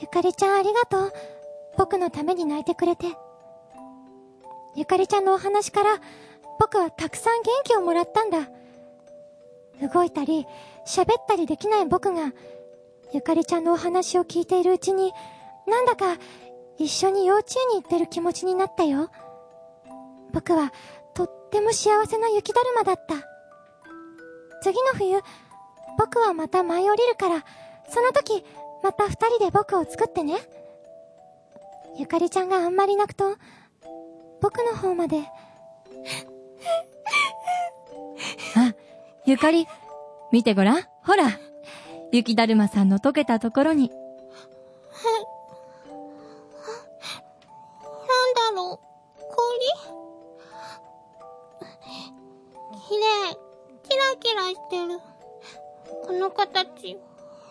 ゆかりちゃんありがとう。僕のために泣いてくれて。ゆかりちゃんのお話から、僕はたくさん元気をもらったんだ。動いたり、喋ったりできない僕が、ゆかりちゃんのお話を聞いているうちに、なんだか、一緒に幼稚園に行ってる気持ちになったよ。僕は、とっても幸せな雪だるまだった。次の冬、僕はまた舞い降りるから、その時、また二人で僕を作ってね。ゆかりちゃんがあんまり泣くと、僕の方まで。あ、ゆかり、見てごらん。ほら、雪だるまさんの溶けたところに。キラしてる。この形、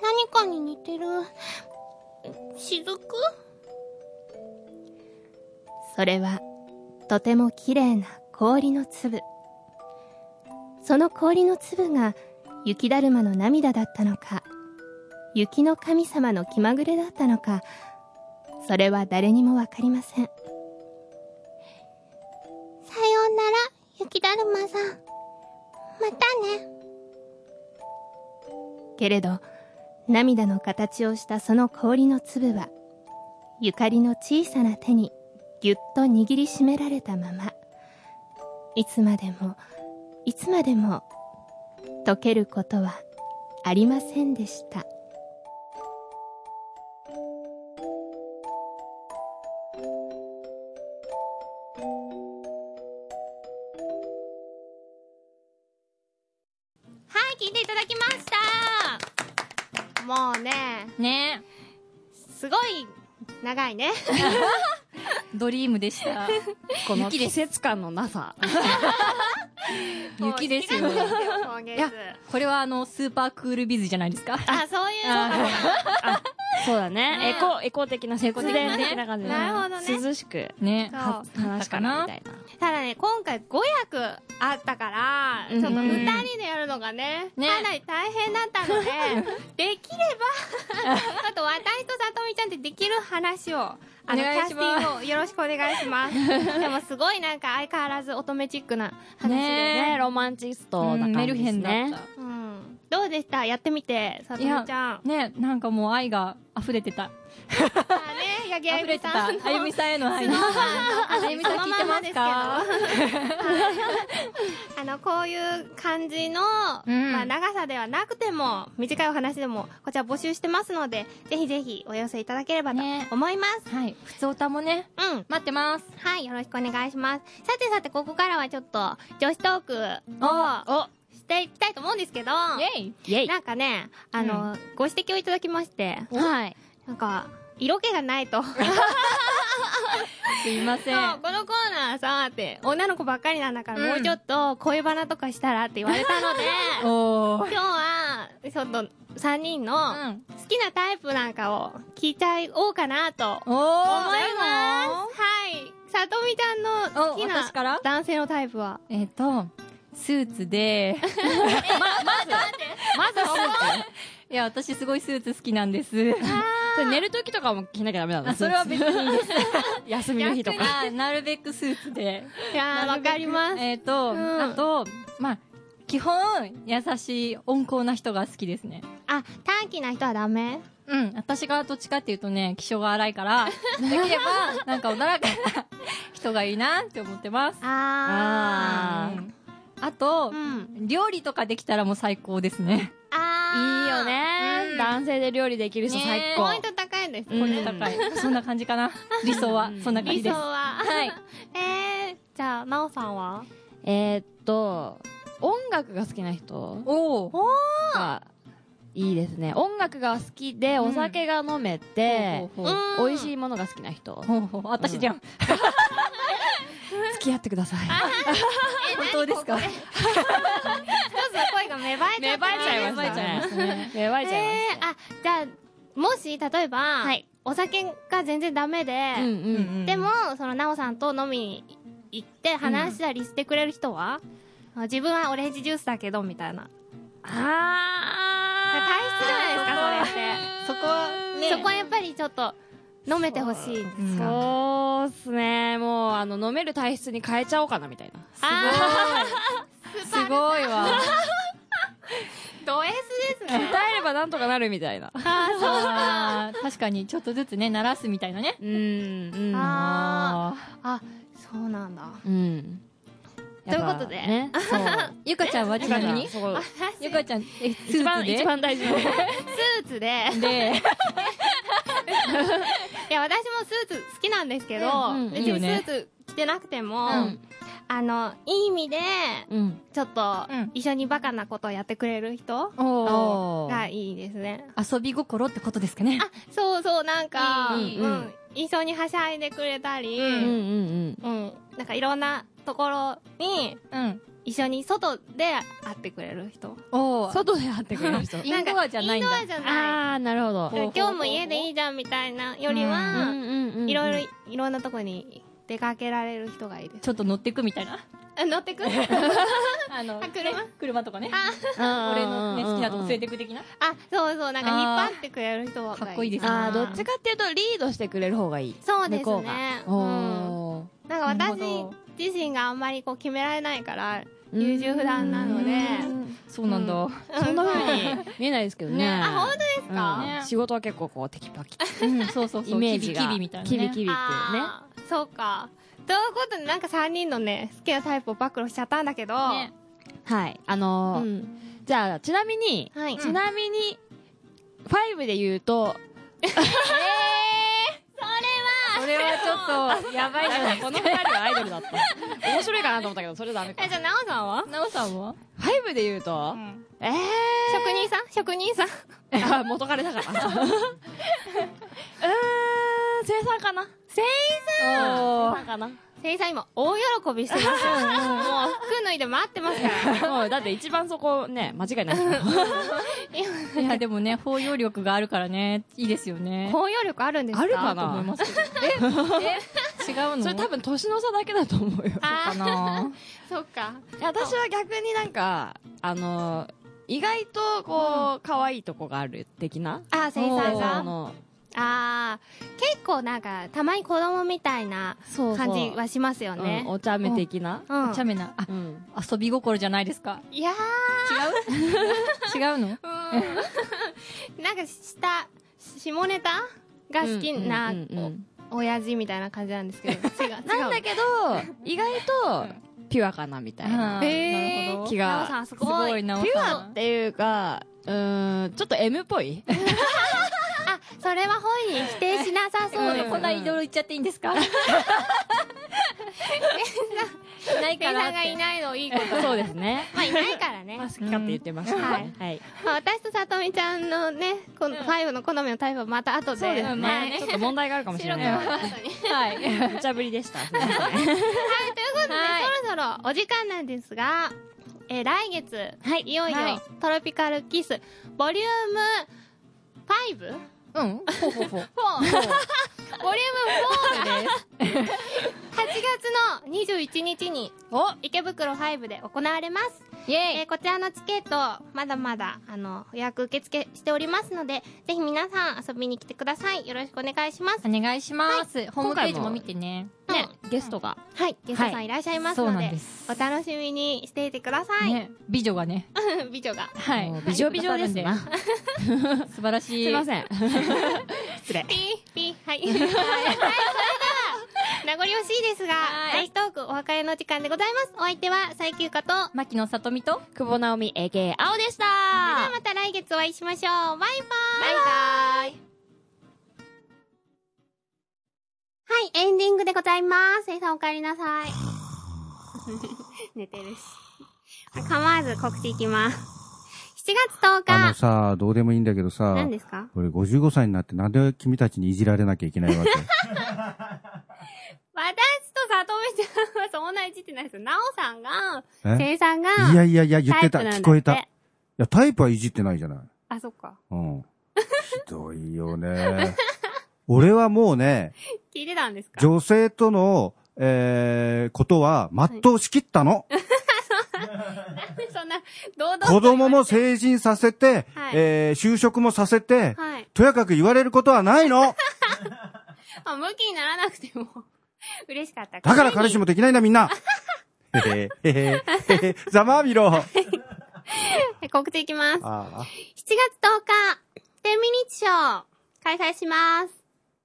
何かに似てる。雫それは、とても綺麗な氷の粒。その氷の粒が、雪だるまの涙だったのか、雪の神様の気まぐれだったのか、それは誰にもわかりません。さようなら、雪だるまさん。またね。けれど、涙の形をしたその氷の粒は、ゆかりの小さな手にぎゅっと握りしめられたまま、いつまでも、いつまでも、溶けることはありませんでした。長いね。ドリームでした。この季雪です。節感のなさ。雪ですよ。今い月や、これはあの、スーパークールビズじゃないですか。あ、そういうそうだね。エコ、エコ的な節電的な感じで。なるほどね涼しく。ね。話かなみたいな。ただね、今回5役あったから、ちょっと2人でやるのがね、ねかなり大変だったので、できれば、ちょっと私とさとみちゃんってできる話を、あの、キャスティングをよろしくお願いします。でもすごいなんか相変わらず乙女チックな話でね。ねロマンチストな感じメルヘンだねっ。た。うん。どうでした？やってみて、さとみちゃん。ね、なんかもう愛が溢れてた。あね、八木あゆ。みさんの。あゆみさんへの愛が。あゆみさん聞いてますか？あの、こういう感じの、うんまあ、長さではなくても、短いお話でも、こちら募集してますので、ぜひぜひお寄せいただければとね思います。はい。普通歌もね、うん。待ってます。はい、よろしくお願いします。さてさて、ここからはちょっと、女子トークを、していきたいと思うんですけど、イェイイェイ。なんかね、あの、ご指摘をいただきまして、はい。なんか、色気がないと。すいませそうんこのコーナーさ、って、女の子ばっかりなんだから、うんもうちょっと恋バナとかしたらって言われたので。今日は、ちょっと、3人のうん。好きなタイプなんかを聞いちゃおうかなと思い。ます。はい。さとみちゃんの好きな男性のタイプは？えっ、と、スーツで、まずスーいや、私すごいスーツ好きなんです。ツ。それ寝る時とかも着なきゃダメなのあそれは別にいいです。休みの日とか。あなるべくスーツで。いやー、わかります。えっ、と、うんあと、まあ、基本、優しい、温厚な人が好きですね。あ、短気な人はダメ？うん。私がどっちかっていうとね、気性が荒いから、できれば、なんか穏やかな人がいいなって思ってます。あうんあとー。う、ん。料理とかできたらもう最高ですね。あー。いいよねうん男性で料理できる人最高ポイン。ト高いんですうんね。高い。そんな感じかな。理想は、そんな感じ理です。想は。はい。えー、じゃあ、なおさんは？えーっと、音楽が好きな人おー。がいいですね。音楽が好きで、お酒が飲めて、ほうほうほう美味しいものが好きな人。ほうほう私じゃん。付き合ってください。本当ですか？一つの声が芽生えちゃった。芽生えちゃいましたね。芽生えちゃいましえー、あ、じゃあ、もし、例えば、はいお酒が全然ダメで、た。うんうん。でも、その、なおさんと飲みに行って話したりしてくれる人は、あ自分はオレンジジュースだけど、みたいな。あ体質じゃないですか、それって。そこはねそこはやっぱりちょっと、飲めてほしいんですか？そうっすね。もう、あの、飲める体質に変えちゃおうかな、みたいな。あすごいわ。ー、ド S ですね。歌えればなんとかなるみたいな。あー確かに、ちょっとずつね、鳴らすみたいなね。うん、うん。あー、あ、そうなんだ。うん。ということでね。そう。ゆかちゃんはちなみに？ゆかちゃん、え、スーツで？一番大事な。スーツで、で、いや、私もスーツ好きなんですけど、うんうん別にスーツ着てなくても、うんあの、いい意味で、うん。ちょっとうん、一緒にバカなことをやってくれる人。がいいですね。遊び心ってことですかね。あ、そうそう、なんか、いいうん、うん一緒にはしゃいでくれたり。うん、なんかいろんなところに、うん。一緒に外で会ってくれる人？おー。外で会ってくれる人？インドアじゃないんだインドアじゃなあー、なるほど。い。今日も家でいいじゃんみたいなよりうんは。いろいろ、いろんなとこに出かけられる人がいいです。ちょっと乗ってくみたいな？あ乗ってく？あ、あの、あ車？ね車とかね。あ 俺のね、好きなとこ連れててく的な？そうそう、なんか引っ張ってくれる人がいい。かっこいいですねあー、どっちかっていうと、リードしてくれる方がいい。そうです向こうね。が。うん。なんか私ど自身があんまりこう決められないから、優柔不断なので、そうなんだ。そんな風に見えないですけどね。あ、本当ですか、うん仕事は結構こう、テキパキ。うん、そうそうそう。イメージが。キビキビみたいなね。キビキビっていうね。そうか。ということで、なんか3人のね、好きなタイプを暴露しちゃったんだけど、ねはい。あうのー、ん。じゃあ、ちなみに、はい。ちなみに、5で言うと、それはちょっと、やばいじゃないこの二人はアイドルだった。面白いかなと思ったけど、それダメか。え、。じゃあ、なおさんは？なおさんは？5で言うと、え職人さん？職人さん？ー、あ、元彼だから。うーん、生産かな？せいさんお生産かな？せいさん今、大喜びしてますよ。もう、服脱いで待ってますから。もう、だって一番そこね、間違いない。いや、でもね、包容力があるからね、いいですよね。包容力あるんですか？あるかと思いなますけど。ええ違うの？それ多分年の差だけだと思うよ。あかなそっか。私は逆になんか、あの、意外とこう、可愛いとこがある的な？あ、せいさんそさん。の、あー、結構なんか、たまに子供みたいな感じはしますよねうん。お茶目的な？うんお茶目な。あ、うん。遊び心じゃないですか？いや違う？違うの？ー、うんなんか、下、下ネタが好きなうんうんうんうんお親父みたいな感じなんですけど、違う。違 うなんだけど、意外と、ピュアかなみたいな。あーへーなるほど。気がすすごい。ピュア。っていうか、うーん、ちょっと M っぽい？あ、それは本人否定しなさそうです。こんないろいろ言っちゃっていいんですか？いないペイさんが。いないのいいこと。そうですね。まあいないからね。まあ、好き勝手言ってましたね。はい。まあ私とさとみちゃんのね、この5の好みのタイプはまた後で。そうですはいね。ちょっと問題があるかもしれない。はい。無茶ぶりでした。はい、ということで、そろそろお時間なんですが、えー来月、い、よいよ、はいトロピカルキス、ボリューム 5? うんほうほうほう。4? ボリューム4がです。8月の21日に、池袋5で行われます。イえーこちらのチケット、まだまだ、あの、予約受付しておりますので、ぜひ皆さん遊びに来てください。よろしくお願いします。お願いします。ホームページも見てね。ね、ゲストが。はい、ゲストさんいらっしゃいますので、なんですお楽しみにしていてください。ね、美女がね。美女が。はいもう。美女美女ですな。素晴らしい。すいません。失礼。ピー、ピー、はい。はい、は、名残惜しいですが、はい女子トークお別れの時間でございます。お相手は、最休暇と、それ牧野さとみと、久保直美 AK 青でしたではまた来月お会いしましょう。バイバーイ。バイバーイ。はい、エンディングでございます。せいさんお帰りなさい。寝てるし。構わず告知いきます。7月10日。あのさ、どうでもいいんだけどさ、何ですか？俺55歳になってなんで君たちにいじられなきゃいけないわけ？私と里美ちゃんはそんないじってないですよ。なおさんが、え？せいさんが、いやいやいや、言ってた。聞こえた。いや、タイプはいじってないじゃない。あ、そっか。うん。ひどいよね。俺はもうね、聞いてたんですか？女性との、えー、ことは全うしきったの。なんでそんな、堂々と子供も成人させて、はいえー、就職もさせて、はい。とやかく言われることはないの。あ、向きにならなくても、嬉しかった。だから彼氏もできないんだみんな。へへへへへへ ざまあみろ。告知いきます。7ああ月10日、10ミニッチショー、開催します。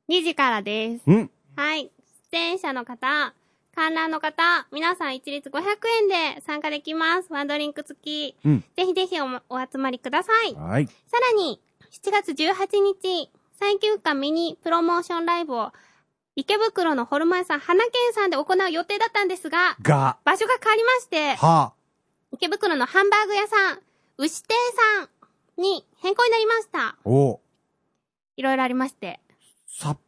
2時からです。うん。はい。出演者の方、観覧の方、皆さん一律500円で参加できます。ワンドリンク付き。うん。ぜひぜひおお集まりください。はい。さらに、7月18日、最休暇ミニプロモーションライブを、池袋のホルマンさん、花健さんで行う予定だったんですが、が、場所が変わりまして、は池袋のハンバーグ屋さん、牛亭さんに変更になりました。おいろいろありまして。札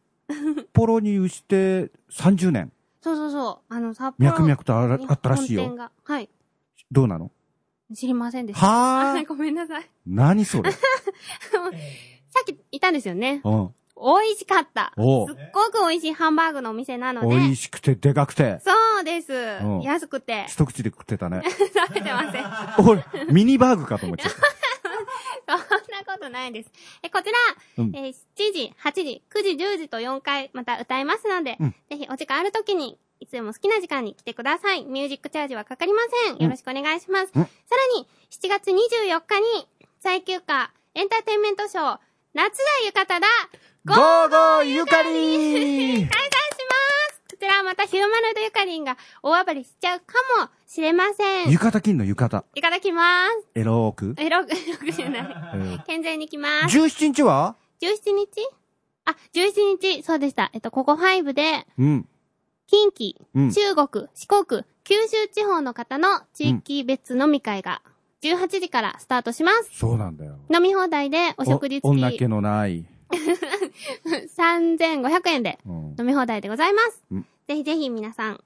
幌に牛して30年。そうそうそう。あの、札幌脈々とあらにあったらしいよはい。どうなの？知りませんでした。はあ ごめんなさい。何それ？さっき言ったんですよね。うん。美味しかった。すっごく美味しいハンバーグのお店なので。美味しくてでかくて、そうです。ん安くて。一口で食ってたね。食べてません。俺、ミニバーグかと思っちゃった。そんなことないです。え、こちら、うんえー7時、8時、9時、10時と4回また歌いますので、うんぜひお時間ある時に、いつでも好きな時間に来てください。ミュージックチャージはかかりません。よろしくお願いします。うんさらに、7月24日に、最休暇エンターテインメントショー、夏だ浴衣だゴーゴーゆかりー開催しますこちらはまたヒューマノイドゆかりんが大暴れしちゃうかもしれません。浴衣金の浴衣。いただきます。エローク。え、6、6じゃない。えー健全に来ます。17日は？17日？あ、17日、そうでした。えっと、ここ5で、うん。近畿、うん中国、四国、九州地方の方の地域別飲み会が18時からスタートします。そうなんだよ。飲み放題でお食事お女付き気のない。3500円でうん飲み放題でございます。うんぜひぜひ皆さん、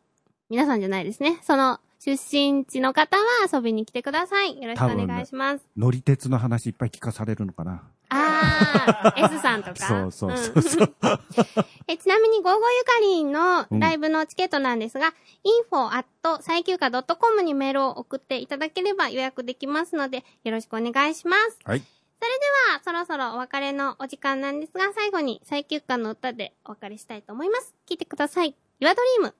皆さんじゃないですね。その出身地の方は遊びに来てください。よろしくお願いします。乗り鉄の話いっぱい聞かされるのかな。あー、S さんとか？そうそうそうそう。んえちなみに、ゴーゴーゆかりんのライブのチケットなんですが、info at 最休暇 .com にメールを送っていただければ予約できますので、よろしくお願いします。はい。それでは、そろそろお別れのお時間なんですが、最後に最休暇の歌でお別れしたいと思います。聴いてください。Your Dream。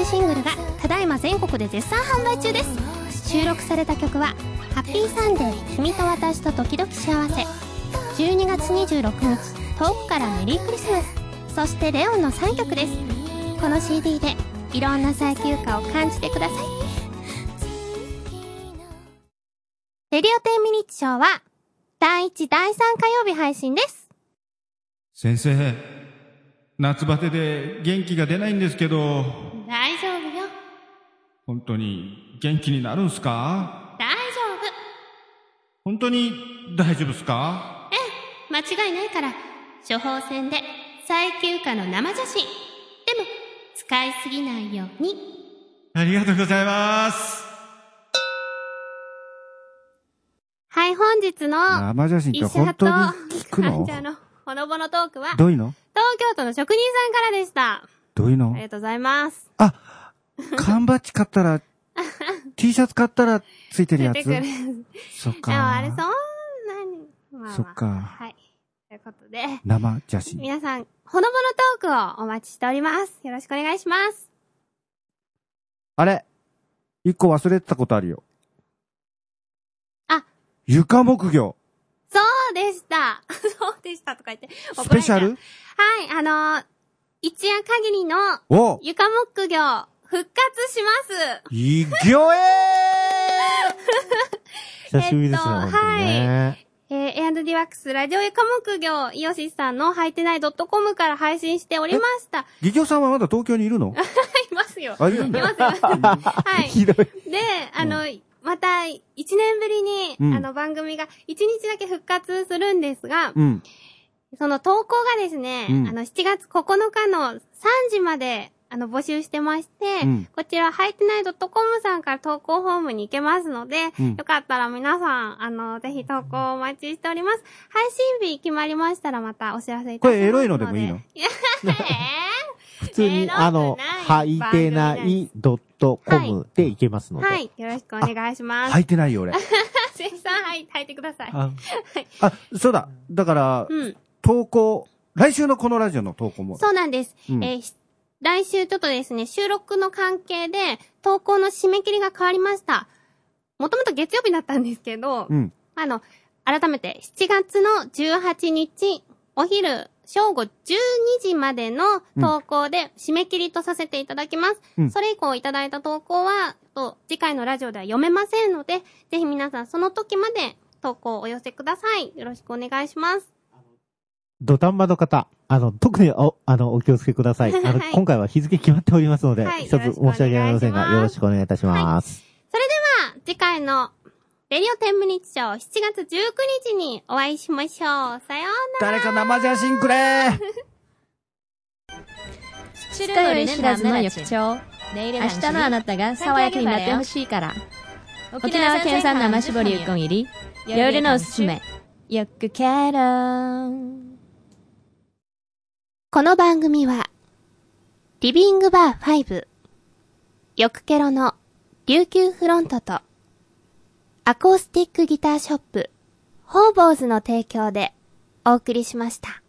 デビューマキシングルがただいま全国で絶賛販売中です。収録された曲は「ハッピーサンデー君と私と時々幸せ」12月26日遠くからメリークリスマス。そしてレオンの3曲です。この CD でいろんな最休暇を感じてください。レディオ10ミニッツショーは第1第3火曜日配信です。先生、夏バテで元気が出ないんですけど、大丈夫よ。本当に元気になるんすか？大丈本当に大丈夫っすか？夫間違いないから。処方箋で最休暇の生写真。でも使いすぎないように。ありがとうございます。はい、本日の生写真って本当に聞くの？患者のほのぼのトークは、どういうの？東京都の職人さんからでした。どういうの？ありがとうございます。缶バッジ買ったら、T シャツ買ったらついてるやつ？そっでもあれ、そんか。なに、まあまあそっかはい。ということで、生写真。皆さん、ほのぼのトークをお待ちしております。よろしくお願いします。あれ？一個忘れてたことあるよ。あ床木魚。そうでした。そうでしたとか言って。スペシャル？はい、あのー一夜限りのお床木魚、復活します。いぎょえ久しぶりですね、えっと本当にね。えー、A&D ワックスラジオ床木魚イオシスさんのはいてない .com から配信しておりました。ーギギョさんはまだ東京にいるの？いますよ。あいますよ。はい。ひどい。で、あの、また、一年ぶりに、うんあの、番組が一日だけ復活するんですが、うん。その投稿がですね、うんあの、7月9日の3時まで、あの、募集してまして、うんこちら、はいてない .com さんから投稿フォームに行けますので、うんよかったら皆さん、あの、ぜひ投稿お待ちしております。配信日決まりましたらまたお知らせいたします。これエロいのでもいいの？え普通に、あの、はいてないドットコムでいけますので。ーはい。よろしくお願いします。履いてないよ、俺。せいさん、はい、履いてください。あ あ、そうだ。だから、うん。投稿、来週のこのラジオの投稿も。そうなんです。うんえーし来週ちょっとですね、収録の関係で、投稿の締め切りが変わりました。もともと月曜日だったんですけど、うん。あの、改めて7月の18日、お昼、正午12時までの投稿で締め切りとさせていただきます。うんそれ以降いただいた投稿は、と次回のラジオでは読めませんので、ぜひ皆さんその時まで投稿をお寄せください。よろしくお願いします。土壇場の方、あの、特にお、あの、お気をつけください。あの、はい今回は日付決まっておりますので、はい。一つ申し訳ありませんが、よろよろししくお願いいたします。それでは、次回の、レディオ10ミニッツショー7月19日にお会いしましょう。さようなら。誰か生写真くれ。二日酔い知らずの翌朝。明日のあなたが爽やかになってほしいから。沖縄県産生搾りうこん入り。夜のおすすめ。よくケロこの番組は、リビングバー5、よくケロの琉球フロントと、アコースティックギターショップ、ホーボーズの提供でお送りしました。